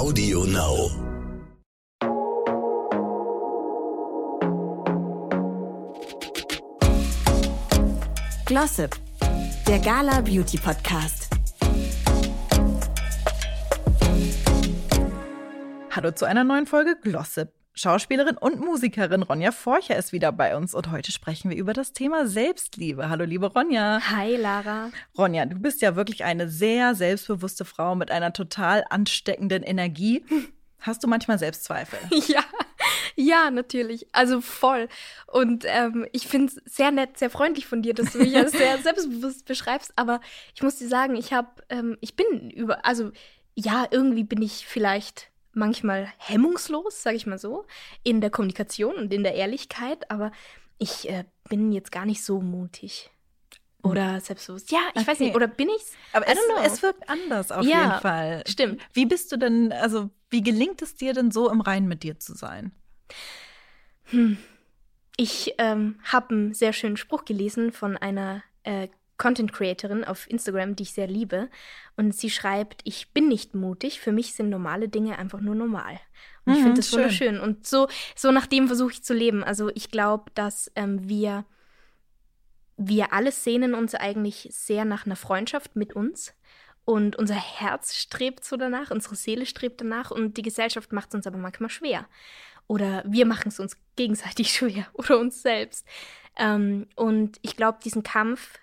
Audio Now. Glossip, der Gala Beauty Podcast. Hallo zu einer neuen Folge Glossip. Schauspielerin und Musikerin Ronja Forcher ist wieder bei uns und heute sprechen wir über das Thema Selbstliebe. Hallo, liebe Ronja. Hi, Lara. Ronja, du bist ja wirklich eine sehr selbstbewusste Frau mit einer total ansteckenden Energie. Hast du manchmal Selbstzweifel? Ja, ja, natürlich. Also voll. Und ähm, ich finde es sehr nett, sehr freundlich von dir, dass du mich als sehr selbstbewusst beschreibst. Aber ich muss dir sagen, ich habe, ähm, ich bin über, also ja, irgendwie bin ich vielleicht manchmal hemmungslos, sage ich mal so, in der Kommunikation und in der Ehrlichkeit, aber ich äh, bin jetzt gar nicht so mutig. Oder selbstbewusst. Ja, ich okay. weiß nicht. Oder bin ich's? Aber es, es, wirkt anders auf ja, jeden Fall. Stimmt. Wie bist du denn, also wie gelingt es dir denn so im Reinen mit dir zu sein? Hm. Ich ähm, habe einen sehr schönen Spruch gelesen von einer äh, Content Creatorin auf Instagram, die ich sehr liebe. Und sie schreibt, ich bin nicht mutig, für mich sind normale Dinge einfach nur normal. Und ich mhm, finde das schön. wunderschön. Und so, so nach dem versuche ich zu leben. Also ich glaube, dass ähm, wir, wir alle sehnen uns eigentlich sehr nach einer Freundschaft mit uns. Und unser Herz strebt so danach, unsere Seele strebt danach und die Gesellschaft macht es uns aber manchmal schwer. Oder wir machen es uns gegenseitig schwer oder uns selbst. Ähm, und ich glaube, diesen Kampf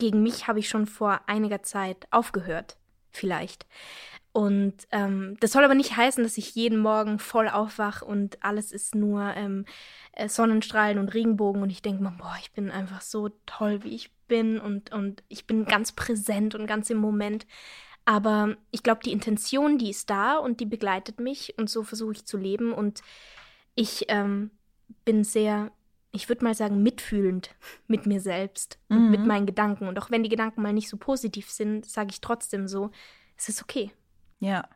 gegen mich habe ich schon vor einiger Zeit aufgehört, vielleicht. Und ähm, das soll aber nicht heißen, dass ich jeden Morgen voll aufwach und alles ist nur ähm, äh, Sonnenstrahlen und Regenbogen und ich denke mir, boah, ich bin einfach so toll, wie ich bin und, und ich bin ganz präsent und ganz im Moment. Aber ich glaube, die Intention, die ist da und die begleitet mich und so versuche ich zu leben und ich ähm, bin sehr ich würde mal sagen, mitfühlend mit mir selbst mhm. und mit meinen Gedanken. Und auch wenn die Gedanken mal nicht so positiv sind, sage ich trotzdem so, es ist okay. Ja,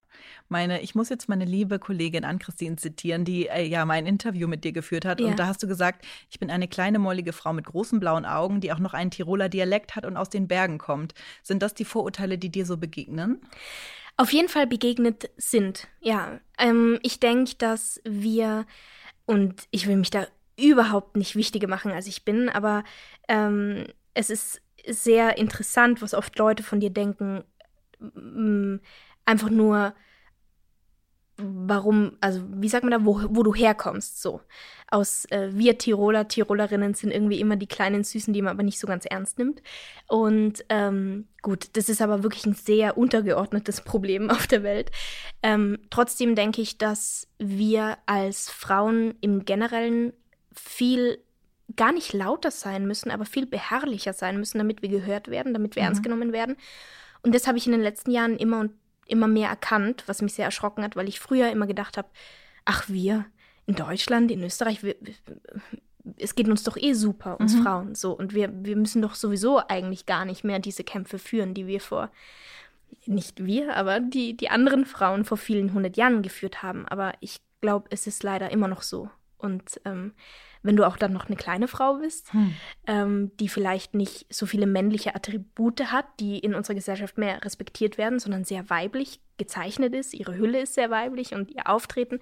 meine, ich muss jetzt meine liebe Kollegin Ann-Christine zitieren, die äh, ja mein Interview mit dir geführt hat. Ja. Und da hast du gesagt, ich bin eine kleine, mollige Frau mit großen blauen Augen, die auch noch einen Tiroler Dialekt hat und aus den Bergen kommt. Sind das die Vorurteile, die dir so begegnen? Auf jeden Fall begegnet sind, ja. Ähm, ich denke, dass wir, und ich will mich da überhaupt nicht wichtiger machen, als ich bin, aber ähm, es ist sehr interessant, was oft Leute von dir denken, einfach nur, warum, also wie sagt man da, wo, wo du herkommst, so. Aus äh, wir Tiroler, Tirolerinnen sind irgendwie immer die kleinen Süßen, die man aber nicht so ganz ernst nimmt. Und ähm, gut, das ist aber wirklich ein sehr untergeordnetes Problem auf der Welt. Ähm, trotzdem denke ich, dass wir als Frauen im Generellen viel gar nicht lauter sein müssen, aber viel beharrlicher sein müssen, damit wir gehört werden, damit wir mhm. ernst genommen werden. Und das habe ich in den letzten Jahren immer und immer mehr erkannt, was mich sehr erschrocken hat, weil ich früher immer gedacht habe, ach wir in Deutschland, in Österreich, wir, es geht uns doch eh super, uns mhm. Frauen so. Und wir, wir müssen doch sowieso eigentlich gar nicht mehr diese Kämpfe führen, die wir vor, nicht wir, aber die, die anderen Frauen vor vielen hundert Jahren geführt haben. Aber ich glaube, es ist leider immer noch so. Und ähm, wenn du auch dann noch eine kleine Frau bist, hm. ähm, die vielleicht nicht so viele männliche Attribute hat, die in unserer Gesellschaft mehr respektiert werden, sondern sehr weiblich gezeichnet ist, ihre Hülle ist sehr weiblich und ihr Auftreten.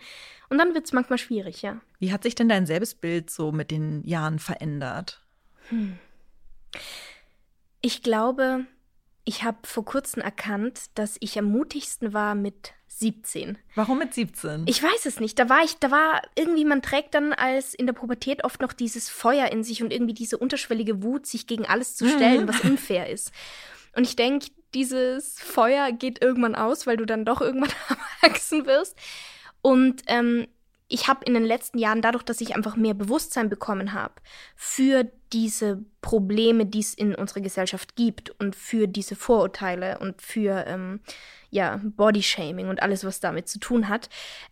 Und dann wird es manchmal schwierig, ja. Wie hat sich denn dein Selbstbild so mit den Jahren verändert? Hm. Ich glaube, ich habe vor kurzem erkannt, dass ich am mutigsten war mit 17. Warum mit 17? Ich weiß es nicht. Da war ich, da war irgendwie, man trägt dann als in der Pubertät oft noch dieses Feuer in sich und irgendwie diese unterschwellige Wut, sich gegen alles zu stellen, mhm. was unfair ist. Und ich denke, dieses Feuer geht irgendwann aus, weil du dann doch irgendwann erwachsen wirst. Und ähm, ich habe in den letzten Jahren, dadurch, dass ich einfach mehr Bewusstsein bekommen habe für diese Probleme, die es in unserer Gesellschaft gibt und für diese Vorurteile und für ähm, ja, Bodyshaming und alles, was damit zu tun hat.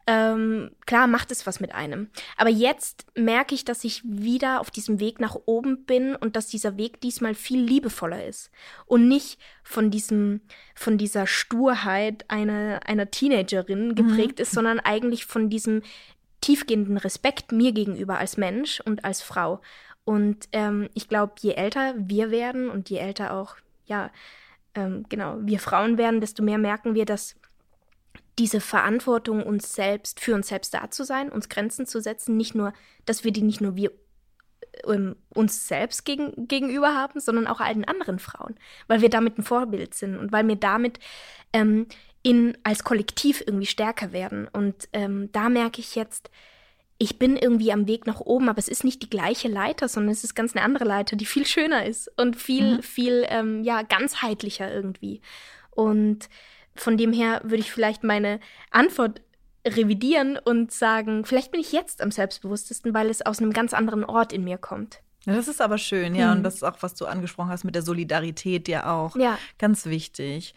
Ähm, klar macht es was mit einem. Aber jetzt merke ich, dass ich wieder auf diesem Weg nach oben bin und dass dieser Weg diesmal viel liebevoller ist. Und nicht von diesem, von dieser Sturheit einer, einer Teenagerin mhm. geprägt mhm. ist, sondern eigentlich von diesem tiefgehenden Respekt mir gegenüber als Mensch und als Frau. Und ähm, ich glaube, je älter wir werden und je älter auch, ja, ähm, genau, wir Frauen werden, desto mehr merken wir, dass diese Verantwortung, uns selbst, für uns selbst da zu sein, uns Grenzen zu setzen, nicht nur, dass wir die nicht nur wir ähm, uns selbst gegen, gegenüber haben, sondern auch allen anderen Frauen, weil wir damit ein Vorbild sind und weil wir damit ähm, in, als Kollektiv irgendwie stärker werden. Und ähm, da merke ich jetzt, ich bin irgendwie am Weg nach oben, aber es ist nicht die gleiche Leiter, sondern es ist ganz eine andere Leiter, die viel schöner ist und viel, mhm. viel, ähm, ja, ganzheitlicher irgendwie. Und von dem her würde ich vielleicht meine Antwort revidieren und sagen, vielleicht bin ich jetzt am selbstbewusstesten, weil es aus einem ganz anderen Ort in mir kommt. Ja, das ist aber schön, ja. Mhm. Und das ist auch, was du angesprochen hast mit der Solidarität, ja auch ja. ganz wichtig.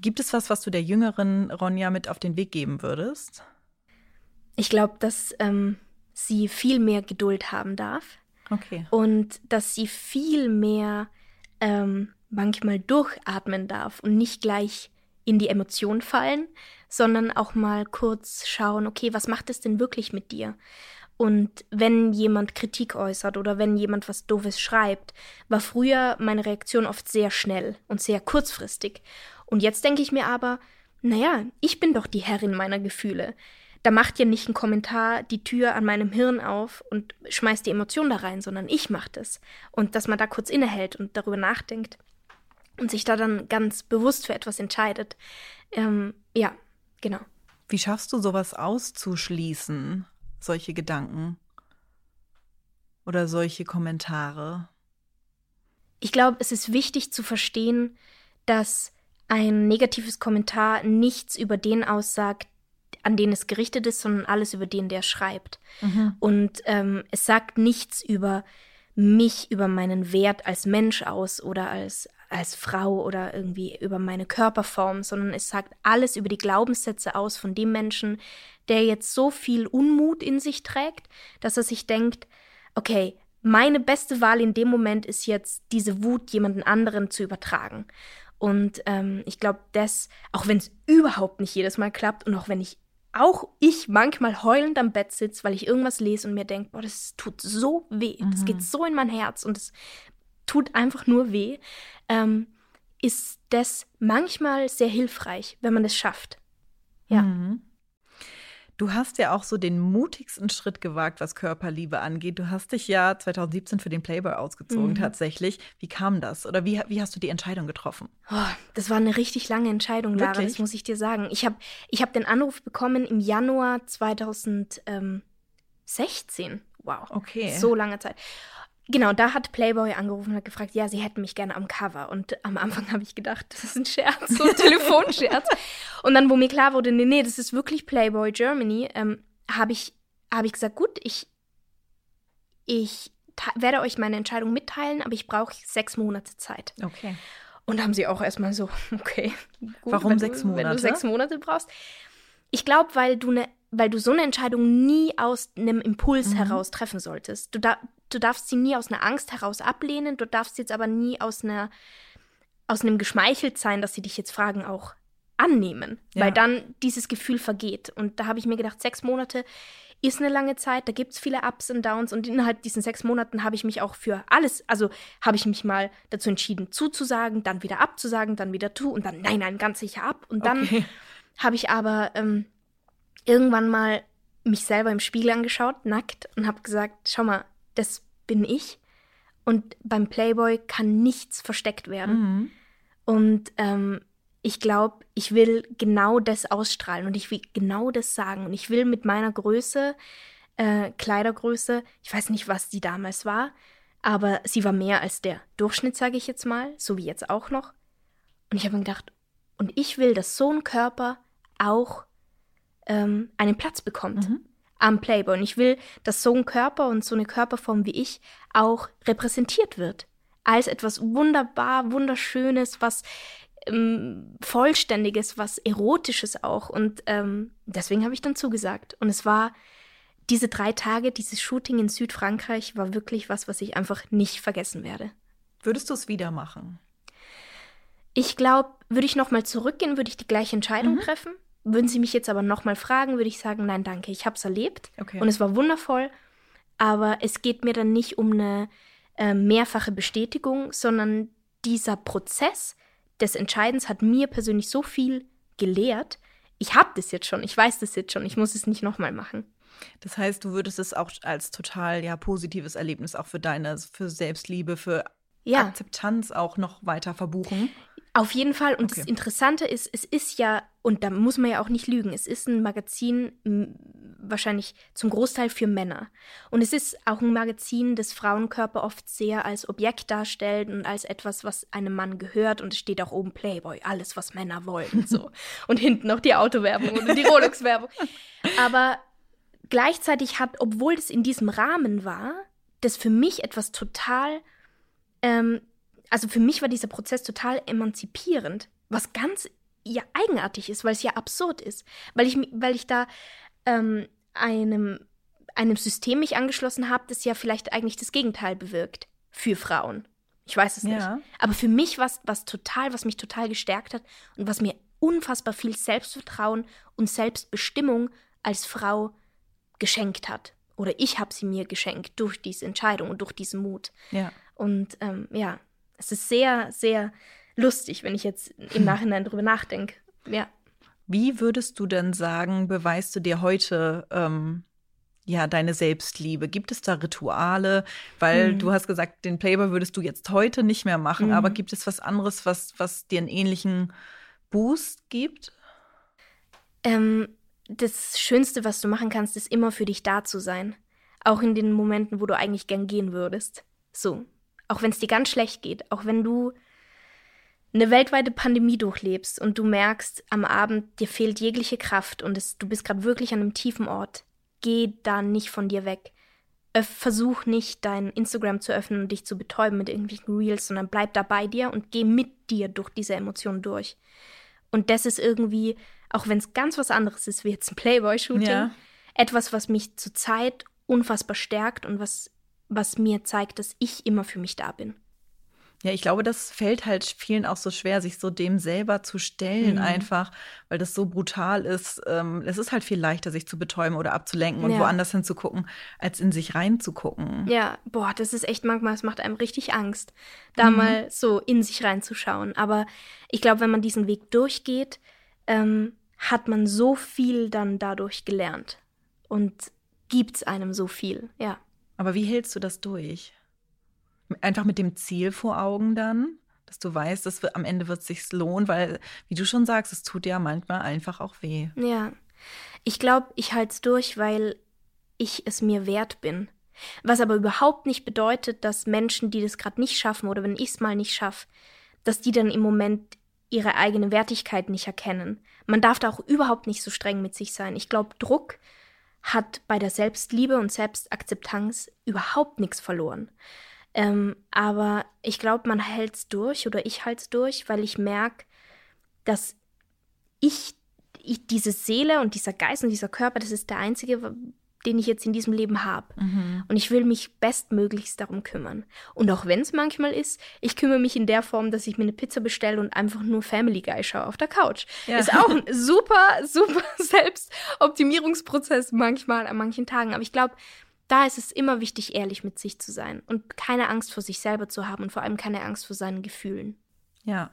Gibt es was, was du der jüngeren Ronja mit auf den Weg geben würdest? Ich glaube, dass ähm, sie viel mehr Geduld haben darf. Okay. Und dass sie viel mehr ähm, manchmal durchatmen darf und nicht gleich in die Emotion fallen, sondern auch mal kurz schauen, okay, was macht es denn wirklich mit dir? Und wenn jemand Kritik äußert oder wenn jemand was Doofes schreibt, war früher meine Reaktion oft sehr schnell und sehr kurzfristig. Und jetzt denke ich mir aber, naja, ich bin doch die Herrin meiner Gefühle. Da macht ja nicht ein Kommentar die Tür an meinem Hirn auf und schmeißt die Emotion da rein, sondern ich mache das. Und dass man da kurz innehält und darüber nachdenkt und sich da dann ganz bewusst für etwas entscheidet. Ähm, ja, genau. Wie schaffst du sowas auszuschließen, solche Gedanken oder solche Kommentare? Ich glaube, es ist wichtig zu verstehen, dass ein negatives Kommentar nichts über den aussagt, an den es gerichtet ist, sondern alles über den, der schreibt. Mhm. Und ähm, es sagt nichts über mich, über meinen Wert als Mensch aus oder als, als Frau oder irgendwie über meine Körperform, sondern es sagt alles über die Glaubenssätze aus von dem Menschen, der jetzt so viel Unmut in sich trägt, dass er sich denkt, okay, meine beste Wahl in dem Moment ist jetzt, diese Wut jemanden anderen zu übertragen. Und ähm, ich glaube, das, auch wenn es überhaupt nicht jedes Mal klappt und auch wenn ich auch ich manchmal heulend am Bett sitze, weil ich irgendwas lese und mir denke, boah, das tut so weh, mhm. das geht so in mein Herz und es tut einfach nur weh, ähm, ist das manchmal sehr hilfreich, wenn man es schafft. Ja. Mhm. Du hast ja auch so den mutigsten Schritt gewagt, was Körperliebe angeht. Du hast dich ja 2017 für den Playboy ausgezogen, mhm. tatsächlich. Wie kam das? Oder wie, wie hast du die Entscheidung getroffen? Oh, das war eine richtig lange Entscheidung, Lara, Wirklich? das muss ich dir sagen. Ich habe ich hab den Anruf bekommen im Januar 2016. Wow. Okay. So lange Zeit. Genau, da hat Playboy angerufen und hat gefragt, ja, sie hätten mich gerne am Cover. Und am Anfang habe ich gedacht, das ist ein Scherz, so ein Telefonscherz. und dann, wo mir klar wurde, nee, nee, das ist wirklich Playboy Germany, ähm, habe ich, hab ich gesagt, gut, ich, ich werde euch meine Entscheidung mitteilen, aber ich brauche sechs Monate Zeit. Okay. Und haben sie auch erstmal so, okay. Gut, Warum sechs Monate? Wenn du sechs Monate brauchst. Ich glaube, weil du eine weil du so eine Entscheidung nie aus einem Impuls mhm. heraus treffen solltest. Du, da, du darfst sie nie aus einer Angst heraus ablehnen, du darfst jetzt aber nie aus einer aus einem geschmeichelt sein, dass sie dich jetzt fragen, auch annehmen, ja. weil dann dieses Gefühl vergeht. Und da habe ich mir gedacht, sechs Monate ist eine lange Zeit, da gibt es viele Ups und Downs und innerhalb diesen sechs Monaten habe ich mich auch für alles, also habe ich mich mal dazu entschieden, zuzusagen, dann wieder abzusagen, dann wieder zu und dann nein, nein, ganz sicher ab. Und dann okay. habe ich aber ähm, irgendwann mal mich selber im Spiegel angeschaut, nackt, und habe gesagt, schau mal, das bin ich. Und beim Playboy kann nichts versteckt werden. Mhm. Und ähm, ich glaube, ich will genau das ausstrahlen und ich will genau das sagen. Und ich will mit meiner Größe, äh, Kleidergröße, ich weiß nicht, was die damals war, aber sie war mehr als der Durchschnitt, sage ich jetzt mal, so wie jetzt auch noch. Und ich habe mir gedacht, und ich will, dass so ein Körper auch ähm, einen Platz bekommt mhm. Am Playboy. Und ich will, dass so ein Körper und so eine Körperform wie ich auch repräsentiert wird. Als etwas wunderbar, wunderschönes, was ähm, Vollständiges, was Erotisches auch. Und ähm, deswegen habe ich dann zugesagt. Und es war diese drei Tage, dieses Shooting in Südfrankreich, war wirklich was, was ich einfach nicht vergessen werde. Würdest du es wieder machen? Ich glaube, würde ich nochmal zurückgehen, würde ich die gleiche Entscheidung mhm. treffen. Würden Sie mich jetzt aber nochmal fragen, würde ich sagen, nein, danke, ich habe es erlebt okay. und es war wundervoll, aber es geht mir dann nicht um eine äh, mehrfache Bestätigung, sondern dieser Prozess des Entscheidens hat mir persönlich so viel gelehrt ich habe das jetzt schon, ich weiß das jetzt schon, ich muss es nicht nochmal machen. Das heißt, du würdest es auch als total ja positives Erlebnis auch für deine, für Selbstliebe, für ja. Akzeptanz auch noch weiter verbuchen. Auf jeden Fall. Und okay. das Interessante ist, es ist ja, und da muss man ja auch nicht lügen, es ist ein Magazin wahrscheinlich zum Großteil für Männer. Und es ist auch ein Magazin, das Frauenkörper oft sehr als Objekt darstellt und als etwas, was einem Mann gehört. Und es steht auch oben Playboy, alles, was Männer wollen. So. und hinten noch die Autowerbung oder die Rolex-Werbung. Aber gleichzeitig hat, obwohl es in diesem Rahmen war, das für mich etwas total ähm, also für mich war dieser Prozess total emanzipierend, was ganz ja eigenartig ist, weil es ja absurd ist, weil ich, weil ich da ähm, einem, einem System mich angeschlossen habe, das ja vielleicht eigentlich das Gegenteil bewirkt für Frauen. Ich weiß es ja. nicht. Aber für mich war es total, was mich total gestärkt hat und was mir unfassbar viel Selbstvertrauen und Selbstbestimmung als Frau geschenkt hat. Oder ich habe sie mir geschenkt durch diese Entscheidung und durch diesen Mut. Ja. Und ähm, ja, es ist sehr, sehr lustig, wenn ich jetzt im Nachhinein drüber nachdenke. Ja. Wie würdest du denn sagen, beweist du dir heute ähm, ja deine Selbstliebe? Gibt es da Rituale? Weil mhm. du hast gesagt, den Playboy würdest du jetzt heute nicht mehr machen, mhm. aber gibt es was anderes, was, was dir einen ähnlichen Boost gibt? Ähm, das Schönste, was du machen kannst, ist immer für dich da zu sein. Auch in den Momenten, wo du eigentlich gern gehen würdest. So, auch wenn es dir ganz schlecht geht, auch wenn du eine weltweite Pandemie durchlebst und du merkst am Abend, dir fehlt jegliche Kraft und es, du bist gerade wirklich an einem tiefen Ort, geh da nicht von dir weg. Öff, versuch nicht, dein Instagram zu öffnen und dich zu betäuben mit irgendwelchen Reels, sondern bleib da bei dir und geh mit dir durch diese Emotionen durch. Und das ist irgendwie, auch wenn es ganz was anderes ist, wie jetzt ein Playboy-Shooting, ja. etwas, was mich zurzeit unfassbar stärkt und was was mir zeigt, dass ich immer für mich da bin. Ja, ich glaube, das fällt halt vielen auch so schwer, sich so dem selber zu stellen, mhm. einfach, weil das so brutal ist. Ähm, es ist halt viel leichter, sich zu betäuben oder abzulenken und ja. woanders hinzugucken, als in sich reinzugucken. Ja, boah, das ist echt manchmal, es macht einem richtig Angst, da mhm. mal so in sich reinzuschauen. Aber ich glaube, wenn man diesen Weg durchgeht, ähm, hat man so viel dann dadurch gelernt und gibt es einem so viel, ja. Aber wie hältst du das durch? Einfach mit dem Ziel vor Augen dann, dass du weißt, dass am Ende wird es sich lohnen, weil, wie du schon sagst, es tut ja manchmal einfach auch weh. Ja. Ich glaube, ich halte es durch, weil ich es mir wert bin. Was aber überhaupt nicht bedeutet, dass Menschen, die das gerade nicht schaffen oder wenn ich es mal nicht schaffe, dass die dann im Moment ihre eigene Wertigkeit nicht erkennen. Man darf da auch überhaupt nicht so streng mit sich sein. Ich glaube, Druck hat bei der Selbstliebe und Selbstakzeptanz überhaupt nichts verloren. Ähm, aber ich glaube, man hält es durch oder ich halte es durch, weil ich merke, dass ich, ich, diese Seele und dieser Geist und dieser Körper, das ist der einzige den ich jetzt in diesem Leben habe. Mhm. Und ich will mich bestmöglichst darum kümmern. Und auch wenn es manchmal ist, ich kümmere mich in der Form, dass ich mir eine Pizza bestelle und einfach nur Family Guy schaue auf der Couch. Ja. Ist auch ein super, super Selbstoptimierungsprozess manchmal an manchen Tagen. Aber ich glaube, da ist es immer wichtig, ehrlich mit sich zu sein und keine Angst vor sich selber zu haben und vor allem keine Angst vor seinen Gefühlen. Ja,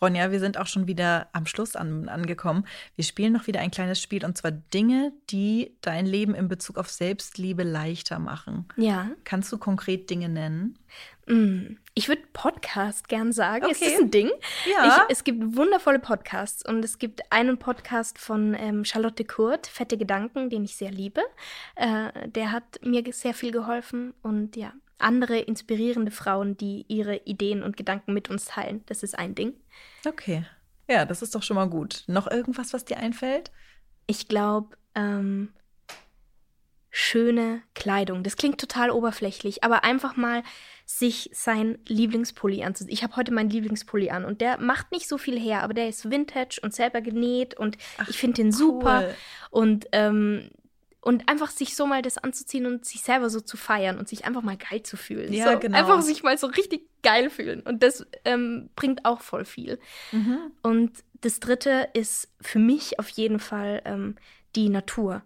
Ronja, wir sind auch schon wieder am Schluss an, angekommen. Wir spielen noch wieder ein kleines Spiel und zwar Dinge, die dein Leben in Bezug auf Selbstliebe leichter machen. Ja. Kannst du konkret Dinge nennen? Mm, ich würde Podcast gern sagen. Okay. Ist das ein Ding? Ja. Ich, es gibt wundervolle Podcasts und es gibt einen Podcast von ähm, Charlotte Kurt, Fette Gedanken, den ich sehr liebe. Äh, der hat mir sehr viel geholfen und ja, andere inspirierende Frauen, die ihre Ideen und Gedanken mit uns teilen. Das ist ein Ding. Okay. Ja, das ist doch schon mal gut. Noch irgendwas, was dir einfällt? Ich glaube, ähm, schöne Kleidung. Das klingt total oberflächlich, aber einfach mal sich sein Lieblingspulli anzuziehen. Ich habe heute meinen Lieblingspulli an und der macht nicht so viel her, aber der ist vintage und selber genäht und Ach, ich finde den cool. super. Und ähm, und einfach sich so mal das anzuziehen und sich selber so zu feiern und sich einfach mal geil zu fühlen. Ja, so, genau. Einfach sich mal so richtig geil fühlen. Und das ähm, bringt auch voll viel. Mhm. Und das dritte ist für mich auf jeden Fall ähm, die Natur.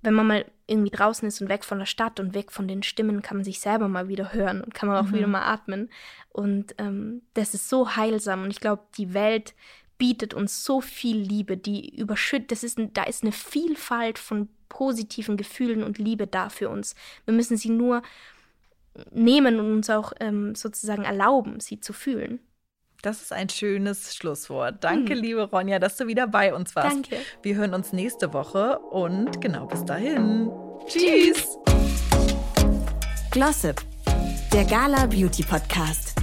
Wenn man mal irgendwie draußen ist und weg von der Stadt und weg von den Stimmen, kann man sich selber mal wieder hören und kann man auch mhm. wieder mal atmen. Und ähm, das ist so heilsam. Und ich glaube, die Welt bietet uns so viel Liebe, die überschüttet. Das ist, da ist eine Vielfalt von positiven Gefühlen und Liebe da für uns. Wir müssen sie nur nehmen und uns auch ähm, sozusagen erlauben, sie zu fühlen. Das ist ein schönes Schlusswort. Danke, hm. liebe Ronja, dass du wieder bei uns warst. Danke. Wir hören uns nächste Woche und genau bis dahin. Tschüss. Glossip, der Gala Beauty Podcast.